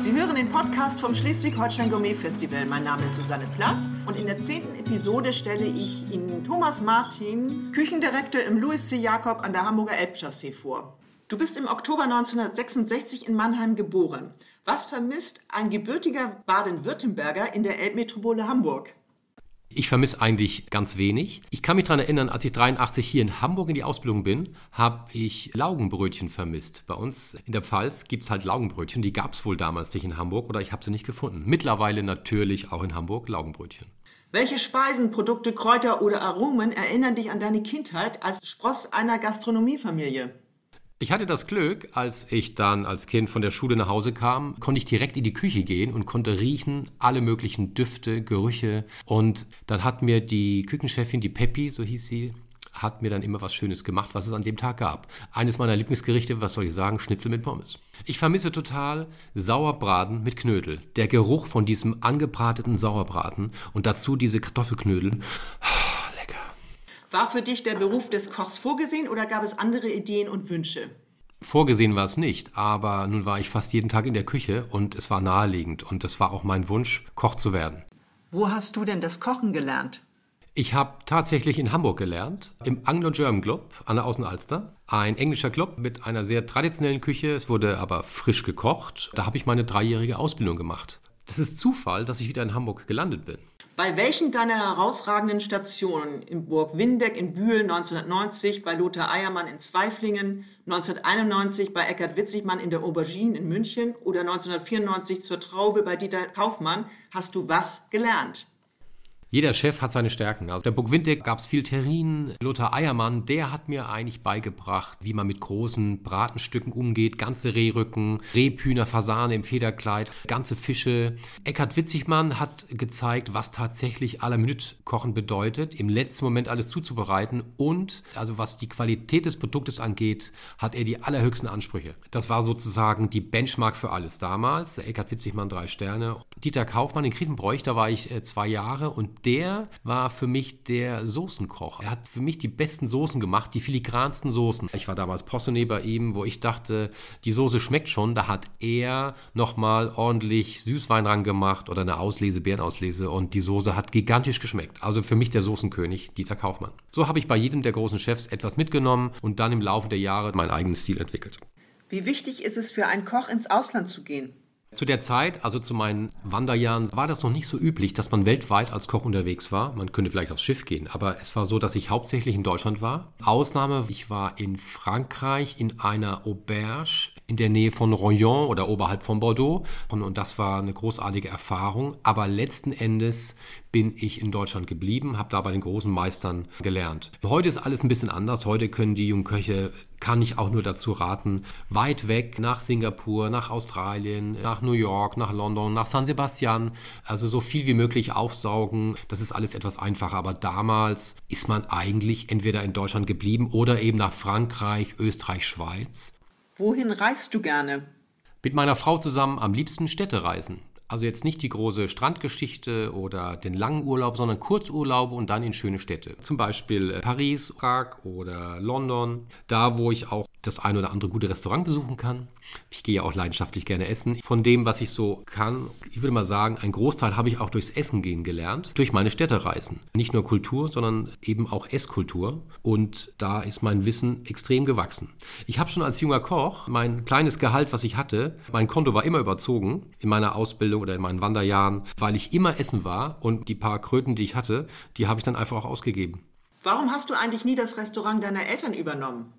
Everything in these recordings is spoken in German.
Sie hören den Podcast vom Schleswig-Holstein Gourmet Festival. Mein Name ist Susanne Plass und in der zehnten Episode stelle ich Ihnen Thomas Martin, Küchendirektor im Louis C. Jakob an der Hamburger Elbchaussee vor. Du bist im Oktober 1966 in Mannheim geboren. Was vermisst ein gebürtiger Baden-Württemberger in der Elbmetropole Hamburg? Ich vermisse eigentlich ganz wenig. Ich kann mich daran erinnern, als ich 83 hier in Hamburg in die Ausbildung bin, habe ich Laugenbrötchen vermisst. Bei uns in der Pfalz gibt es halt Laugenbrötchen. Die gab es wohl damals nicht in Hamburg oder ich habe sie nicht gefunden. Mittlerweile natürlich auch in Hamburg Laugenbrötchen. Welche Speisen, Produkte, Kräuter oder Aromen erinnern dich an deine Kindheit als Spross einer Gastronomiefamilie? Ich hatte das Glück, als ich dann als Kind von der Schule nach Hause kam, konnte ich direkt in die Küche gehen und konnte riechen alle möglichen Düfte, Gerüche. Und dann hat mir die Küchenchefin, die Peppi, so hieß sie, hat mir dann immer was Schönes gemacht, was es an dem Tag gab. Eines meiner Lieblingsgerichte, was soll ich sagen, Schnitzel mit Pommes. Ich vermisse total Sauerbraten mit Knödel. Der Geruch von diesem angebrateten Sauerbraten und dazu diese Kartoffelknödel. War für dich der Beruf des Kochs vorgesehen oder gab es andere Ideen und Wünsche? Vorgesehen war es nicht, aber nun war ich fast jeden Tag in der Küche und es war naheliegend und es war auch mein Wunsch, Koch zu werden. Wo hast du denn das Kochen gelernt? Ich habe tatsächlich in Hamburg gelernt, im Anglo-German Club an der Außenalster. Ein englischer Club mit einer sehr traditionellen Küche, es wurde aber frisch gekocht. Da habe ich meine dreijährige Ausbildung gemacht. Das ist Zufall, dass ich wieder in Hamburg gelandet bin. Bei welchen deiner herausragenden Stationen in Burg Windeck in Bühl 1990, bei Lothar Eiermann in Zweiflingen, 1991 bei Eckhard Witzigmann in der Aubergine in München oder 1994 zur Traube bei Dieter Kaufmann hast du was gelernt? Jeder Chef hat seine Stärken. Also der Burg Windeck gab es viel Terrin. Lothar Eiermann, der hat mir eigentlich beigebracht, wie man mit großen Bratenstücken umgeht. Ganze Rehrücken, Rebhühner, Fasane im Federkleid, ganze Fische. Eckhard Witzigmann hat gezeigt, was tatsächlich à la Minute kochen bedeutet, im letzten Moment alles zuzubereiten. Und, also was die Qualität des Produktes angeht, hat er die allerhöchsten Ansprüche. Das war sozusagen die Benchmark für alles damals. Eckhard Witzigmann drei Sterne. Dieter Kaufmann in Griefenbräuch, da war ich äh, zwei Jahre und der war für mich der Soßenkoch. Er hat für mich die besten Soßen gemacht, die filigransten Soßen. Ich war damals Poissonné bei ihm, wo ich dachte, die Soße schmeckt schon. Da hat er nochmal ordentlich Süßwein ran gemacht oder eine Auslese, Beerenauslese und die Soße hat gigantisch geschmeckt. Also für mich der Soßenkönig Dieter Kaufmann. So habe ich bei jedem der großen Chefs etwas mitgenommen und dann im Laufe der Jahre meinen eigenen Stil entwickelt. Wie wichtig ist es für einen Koch ins Ausland zu gehen? Zu der Zeit, also zu meinen Wanderjahren, war das noch nicht so üblich, dass man weltweit als Koch unterwegs war. Man könnte vielleicht aufs Schiff gehen, aber es war so, dass ich hauptsächlich in Deutschland war. Ausnahme, ich war in Frankreich in einer Auberge in der Nähe von Royan oder oberhalb von Bordeaux und, und das war eine großartige Erfahrung. Aber letzten Endes bin ich in Deutschland geblieben, habe da bei den großen Meistern gelernt. Heute ist alles ein bisschen anders. Heute können die jungen Köche, kann ich auch nur dazu raten, weit weg nach Singapur, nach Australien, nach New York, nach London, nach San Sebastian, also so viel wie möglich aufsaugen. Das ist alles etwas einfacher. Aber damals ist man eigentlich entweder in Deutschland geblieben oder eben nach Frankreich, Österreich, Schweiz. Wohin reist du gerne? Mit meiner Frau zusammen am liebsten Städtereisen. Also jetzt nicht die große Strandgeschichte oder den langen Urlaub, sondern Kurzurlaube und dann in schöne Städte. Zum Beispiel äh, Paris, Prag oder London. Da, wo ich auch das ein oder andere gute Restaurant besuchen kann. Ich gehe ja auch leidenschaftlich gerne essen. Von dem, was ich so kann, ich würde mal sagen, ein Großteil habe ich auch durchs Essen gehen gelernt, durch meine Städtereisen. Nicht nur Kultur, sondern eben auch Esskultur. Und da ist mein Wissen extrem gewachsen. Ich habe schon als junger Koch mein kleines Gehalt, was ich hatte, mein Konto war immer überzogen in meiner Ausbildung oder in meinen Wanderjahren, weil ich immer essen war und die paar Kröten, die ich hatte, die habe ich dann einfach auch ausgegeben. Warum hast du eigentlich nie das Restaurant deiner Eltern übernommen?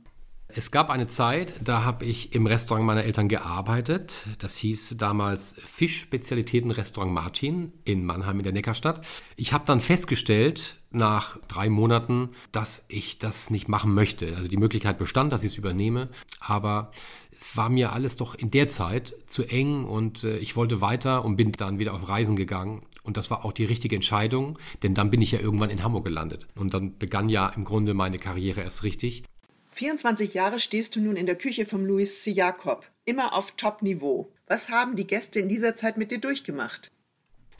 Es gab eine Zeit, da habe ich im Restaurant meiner Eltern gearbeitet. Das hieß damals Fischspezialitäten-Restaurant Martin in Mannheim in der Neckarstadt. Ich habe dann festgestellt, nach drei Monaten, dass ich das nicht machen möchte. Also die Möglichkeit bestand, dass ich es übernehme, aber es war mir alles doch in der Zeit zu eng und äh, ich wollte weiter und bin dann wieder auf Reisen gegangen. Und das war auch die richtige Entscheidung, denn dann bin ich ja irgendwann in Hamburg gelandet. Und dann begann ja im Grunde meine Karriere erst richtig. 24 Jahre stehst du nun in der Küche vom Louis C. Jakob, immer auf Top-Niveau. Was haben die Gäste in dieser Zeit mit dir durchgemacht?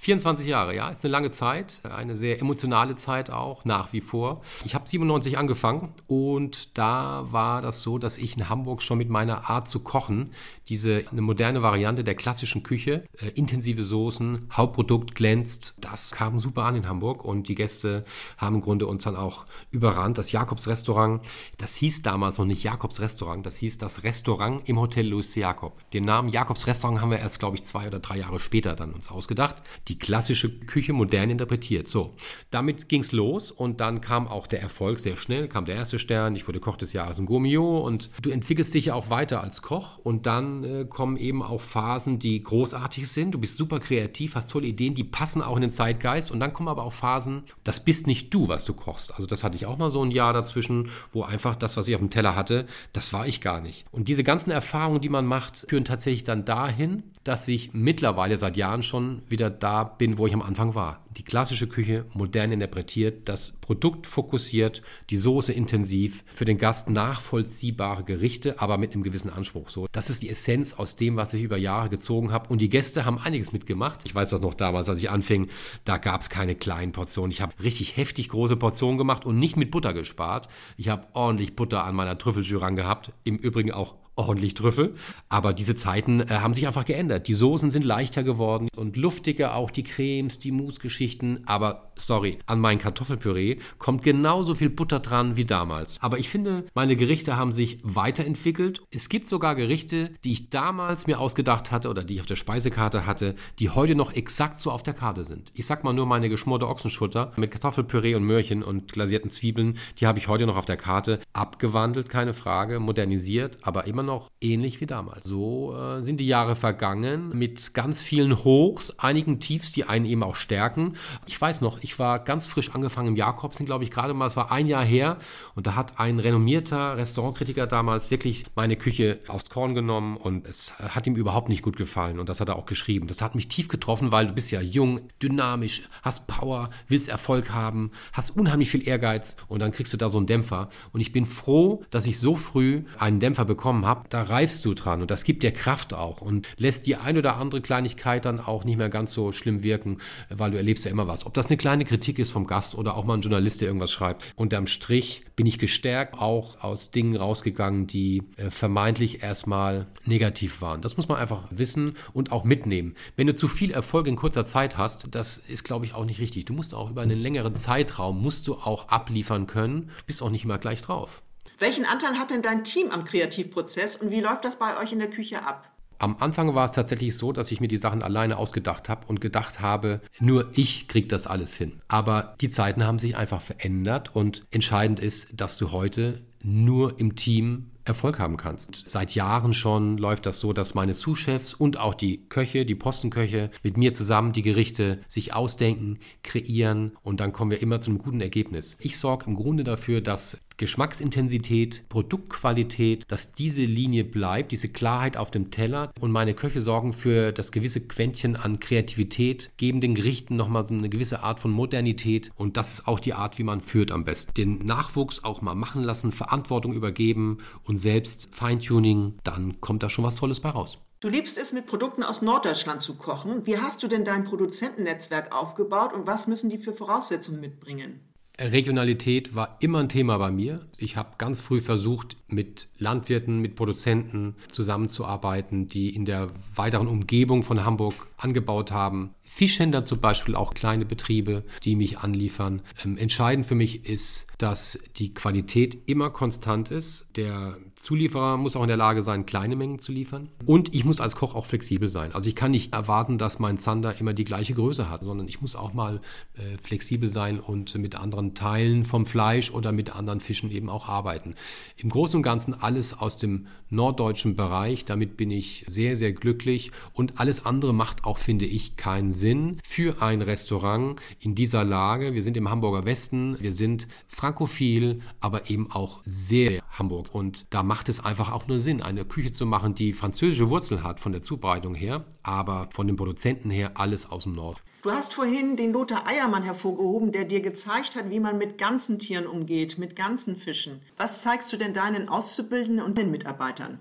24 Jahre, ja, ist eine lange Zeit, eine sehr emotionale Zeit auch, nach wie vor. Ich habe 97 angefangen und da war das so, dass ich in Hamburg schon mit meiner Art zu kochen, diese eine moderne Variante der klassischen Küche, äh, intensive Soßen, Hauptprodukt glänzt, das kam super an in Hamburg und die Gäste haben im Grunde uns dann auch überrannt. Das Jakobs Restaurant, das hieß damals noch nicht Jakobs Restaurant, das hieß das Restaurant im Hotel Louis Jakob. Den Namen Jakobs Restaurant haben wir erst, glaube ich, zwei oder drei Jahre später dann uns ausgedacht die klassische Küche modern interpretiert. So, damit ging es los und dann kam auch der Erfolg sehr schnell, kam der erste Stern, ich wurde Koch des Jahres im Gourmillot und du entwickelst dich ja auch weiter als Koch und dann äh, kommen eben auch Phasen, die großartig sind. Du bist super kreativ, hast tolle Ideen, die passen auch in den Zeitgeist und dann kommen aber auch Phasen, das bist nicht du, was du kochst. Also das hatte ich auch mal so ein Jahr dazwischen, wo einfach das, was ich auf dem Teller hatte, das war ich gar nicht. Und diese ganzen Erfahrungen, die man macht, führen tatsächlich dann dahin, dass ich mittlerweile seit Jahren schon wieder da bin, wo ich am Anfang war. Die klassische Küche modern interpretiert, das Produkt fokussiert, die Soße intensiv, für den Gast nachvollziehbare Gerichte, aber mit einem gewissen Anspruch. So, das ist die Essenz aus dem, was ich über Jahre gezogen habe. Und die Gäste haben einiges mitgemacht. Ich weiß das noch damals, als ich anfing, da gab es keine kleinen Portionen. Ich habe richtig heftig große Portionen gemacht und nicht mit Butter gespart. Ich habe ordentlich Butter an meiner Trüffeljurang gehabt. Im Übrigen auch ordentlich Trüffel. Aber diese Zeiten äh, haben sich einfach geändert. Die Soßen sind leichter geworden und luftiger, auch die Cremes, die Mousse-Geschichten. Aber sorry, an mein Kartoffelpüree kommt genauso viel Butter dran wie damals. Aber ich finde, meine Gerichte haben sich weiterentwickelt. Es gibt sogar Gerichte, die ich damals mir ausgedacht hatte oder die ich auf der Speisekarte hatte, die heute noch exakt so auf der Karte sind. Ich sag mal nur meine geschmorte Ochsenschutter mit Kartoffelpüree und Möhrchen und glasierten Zwiebeln, die habe ich heute noch auf der Karte. Abgewandelt, keine Frage, modernisiert, aber immer noch noch ähnlich wie damals. So äh, sind die Jahre vergangen mit ganz vielen Hochs, einigen Tiefs, die einen eben auch stärken. Ich weiß noch, ich war ganz frisch angefangen im Jakobsen, glaube ich, gerade mal, es war ein Jahr her und da hat ein renommierter Restaurantkritiker damals wirklich meine Küche aufs Korn genommen und es hat ihm überhaupt nicht gut gefallen und das hat er auch geschrieben. Das hat mich tief getroffen, weil du bist ja jung, dynamisch, hast Power, willst Erfolg haben, hast unheimlich viel Ehrgeiz und dann kriegst du da so einen Dämpfer und ich bin froh, dass ich so früh einen Dämpfer bekommen habe, da reifst du dran und das gibt dir Kraft auch und lässt die ein oder andere Kleinigkeit dann auch nicht mehr ganz so schlimm wirken, weil du erlebst ja immer was. Ob das eine kleine Kritik ist vom Gast oder auch mal ein Journalist, der irgendwas schreibt. Unterm Strich bin ich gestärkt auch aus Dingen rausgegangen, die äh, vermeintlich erstmal negativ waren. Das muss man einfach wissen und auch mitnehmen. Wenn du zu viel Erfolg in kurzer Zeit hast, das ist, glaube ich, auch nicht richtig. Du musst auch über einen längeren Zeitraum, musst du auch abliefern können. Du bist auch nicht immer gleich drauf. Welchen Anteil hat denn dein Team am Kreativprozess und wie läuft das bei euch in der Küche ab? Am Anfang war es tatsächlich so, dass ich mir die Sachen alleine ausgedacht habe und gedacht habe, nur ich kriege das alles hin. Aber die Zeiten haben sich einfach verändert und entscheidend ist, dass du heute nur im Team Erfolg haben kannst. Seit Jahren schon läuft das so, dass meine Sous-Chefs und auch die Köche, die Postenköche mit mir zusammen die Gerichte sich ausdenken, kreieren und dann kommen wir immer zu einem guten Ergebnis. Ich sorge im Grunde dafür, dass Geschmacksintensität, Produktqualität, dass diese Linie bleibt, diese Klarheit auf dem Teller. Und meine Köche sorgen für das gewisse Quäntchen an Kreativität, geben den Gerichten nochmal so eine gewisse Art von Modernität. Und das ist auch die Art, wie man führt am besten. Den Nachwuchs auch mal machen lassen, Verantwortung übergeben und selbst Feintuning, dann kommt da schon was Tolles bei raus. Du liebst es, mit Produkten aus Norddeutschland zu kochen. Wie hast du denn dein Produzentennetzwerk aufgebaut und was müssen die für Voraussetzungen mitbringen? Regionalität war immer ein Thema bei mir. Ich habe ganz früh versucht, mit Landwirten, mit Produzenten zusammenzuarbeiten, die in der weiteren Umgebung von Hamburg angebaut haben. Fischhändler zum Beispiel, auch kleine Betriebe, die mich anliefern. Ähm, entscheidend für mich ist, dass die Qualität immer konstant ist. Der Zulieferer muss auch in der Lage sein, kleine Mengen zu liefern. Und ich muss als Koch auch flexibel sein. Also ich kann nicht erwarten, dass mein Zander immer die gleiche Größe hat, sondern ich muss auch mal äh, flexibel sein und mit anderen Teilen vom Fleisch oder mit anderen Fischen eben auch arbeiten. Im Großen und Ganzen alles aus dem norddeutschen Bereich. Damit bin ich sehr, sehr glücklich. Und alles andere macht auch, finde ich, keinen Sinn für ein Restaurant in dieser Lage. Wir sind im Hamburger Westen, wir sind frankophil, aber eben auch sehr Hamburg. Und da macht es einfach auch nur Sinn, eine Küche zu machen, die französische Wurzeln hat von der Zubereitung her, aber von den Produzenten her alles aus dem Nord. Du hast vorhin den Lothar Eiermann hervorgehoben, der dir gezeigt hat, wie man mit ganzen Tieren umgeht, mit ganzen Fischen. Was zeigst du denn deinen Auszubildenden und den Mitarbeitern?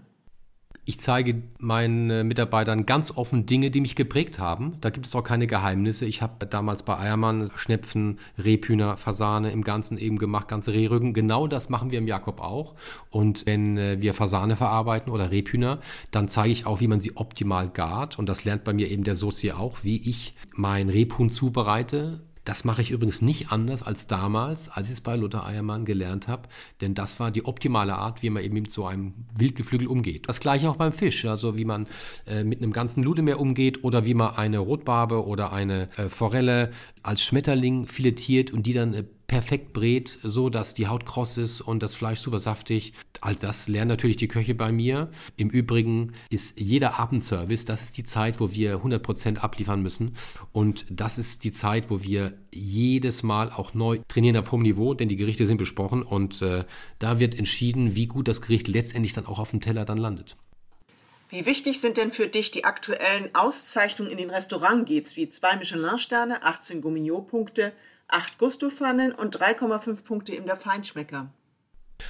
Ich zeige meinen Mitarbeitern ganz offen Dinge, die mich geprägt haben. Da gibt es auch keine Geheimnisse. Ich habe damals bei Eiermann Schnepfen, Rebhühner, Fasane im Ganzen eben gemacht, ganze Rehrücken. Genau das machen wir im Jakob auch. Und wenn äh, wir Fasane verarbeiten oder Rebhühner, dann zeige ich auch, wie man sie optimal gart. Und das lernt bei mir eben der Soci auch, wie ich mein Rebhuhn zubereite das mache ich übrigens nicht anders als damals, als ich es bei Luther Eiermann gelernt habe, denn das war die optimale Art, wie man eben mit so einem Wildgeflügel umgeht. Das gleiche auch beim Fisch, also wie man äh, mit einem ganzen Ludemeer umgeht oder wie man eine Rotbarbe oder eine äh, Forelle als Schmetterling filetiert und die dann äh, perfekt brät, so dass die Haut kross ist und das Fleisch super saftig. All das lernen natürlich die Köche bei mir. Im Übrigen ist jeder Abendservice, das ist die Zeit, wo wir 100% abliefern müssen. Und das ist die Zeit, wo wir jedes Mal auch neu trainieren auf hohem Niveau, denn die Gerichte sind besprochen und äh, da wird entschieden, wie gut das Gericht letztendlich dann auch auf dem Teller dann landet. Wie wichtig sind denn für dich die aktuellen Auszeichnungen in den Restaurantgates wie zwei Michelin-Sterne, 18 Gourmillot-Punkte, 8 Gusto-Pfannen und 3,5 Punkte in der Feinschmecker.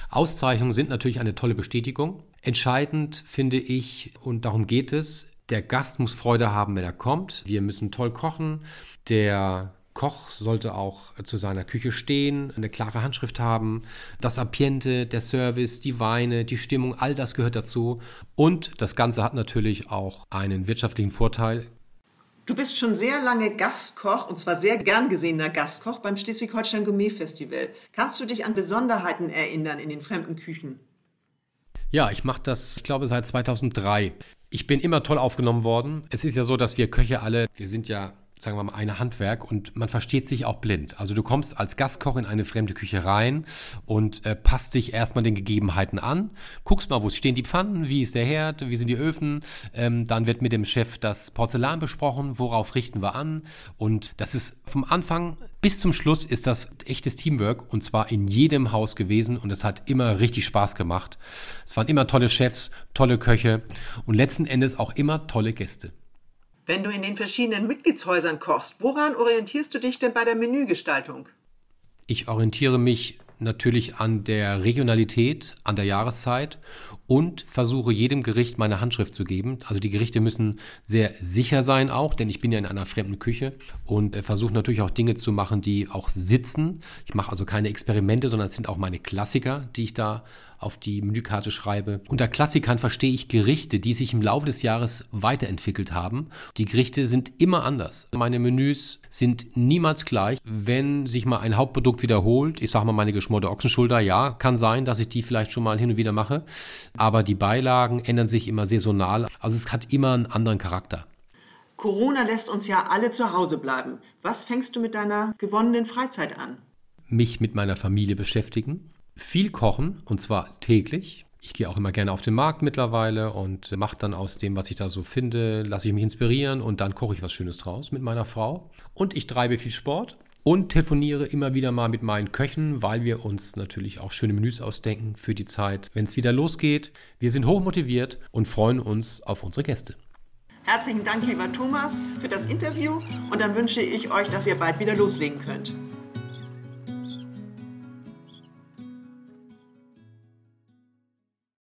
Auszeichnungen sind natürlich eine tolle Bestätigung. Entscheidend finde ich, und darum geht es, der Gast muss Freude haben, wenn er kommt. Wir müssen toll kochen. Der Koch sollte auch zu seiner Küche stehen, eine klare Handschrift haben. Das Ambiente, der Service, die Weine, die Stimmung, all das gehört dazu. Und das Ganze hat natürlich auch einen wirtschaftlichen Vorteil. Du bist schon sehr lange Gastkoch und zwar sehr gern gesehener Gastkoch beim Schleswig-Holstein Gourmet Festival. Kannst du dich an Besonderheiten erinnern in den fremden Küchen? Ja, ich mache das, ich glaube, seit 2003. Ich bin immer toll aufgenommen worden. Es ist ja so, dass wir Köche alle, wir sind ja sagen wir mal, ein Handwerk und man versteht sich auch blind. Also du kommst als Gastkoch in eine fremde Küche rein und äh, passt dich erstmal den Gegebenheiten an, guckst mal, wo stehen die Pfannen, wie ist der Herd, wie sind die Öfen, ähm, dann wird mit dem Chef das Porzellan besprochen, worauf richten wir an und das ist vom Anfang bis zum Schluss ist das echtes Teamwork und zwar in jedem Haus gewesen und es hat immer richtig Spaß gemacht. Es waren immer tolle Chefs, tolle Köche und letzten Endes auch immer tolle Gäste. Wenn du in den verschiedenen Mitgliedshäusern kochst, woran orientierst du dich denn bei der Menügestaltung? Ich orientiere mich natürlich an der Regionalität, an der Jahreszeit und versuche jedem Gericht meine Handschrift zu geben. Also die Gerichte müssen sehr sicher sein auch, denn ich bin ja in einer fremden Küche und äh, versuche natürlich auch Dinge zu machen, die auch sitzen. Ich mache also keine Experimente, sondern es sind auch meine Klassiker, die ich da auf die Menükarte schreibe. Unter Klassikern verstehe ich Gerichte, die sich im Laufe des Jahres weiterentwickelt haben. Die Gerichte sind immer anders. Meine Menüs sind niemals gleich. Wenn sich mal ein Hauptprodukt wiederholt, ich sage mal meine geschmorte Ochsenschulter, ja, kann sein, dass ich die vielleicht schon mal hin und wieder mache. Aber die Beilagen ändern sich immer saisonal. Also es hat immer einen anderen Charakter. Corona lässt uns ja alle zu Hause bleiben. Was fängst du mit deiner gewonnenen Freizeit an? Mich mit meiner Familie beschäftigen viel kochen und zwar täglich. Ich gehe auch immer gerne auf den Markt mittlerweile und mache dann aus dem, was ich da so finde, lasse ich mich inspirieren und dann koche ich was Schönes draus mit meiner Frau. Und ich treibe viel Sport und telefoniere immer wieder mal mit meinen Köchen, weil wir uns natürlich auch schöne Menüs ausdenken für die Zeit, wenn es wieder losgeht. Wir sind hochmotiviert und freuen uns auf unsere Gäste. Herzlichen Dank, lieber Thomas, für das Interview und dann wünsche ich euch, dass ihr bald wieder loslegen könnt.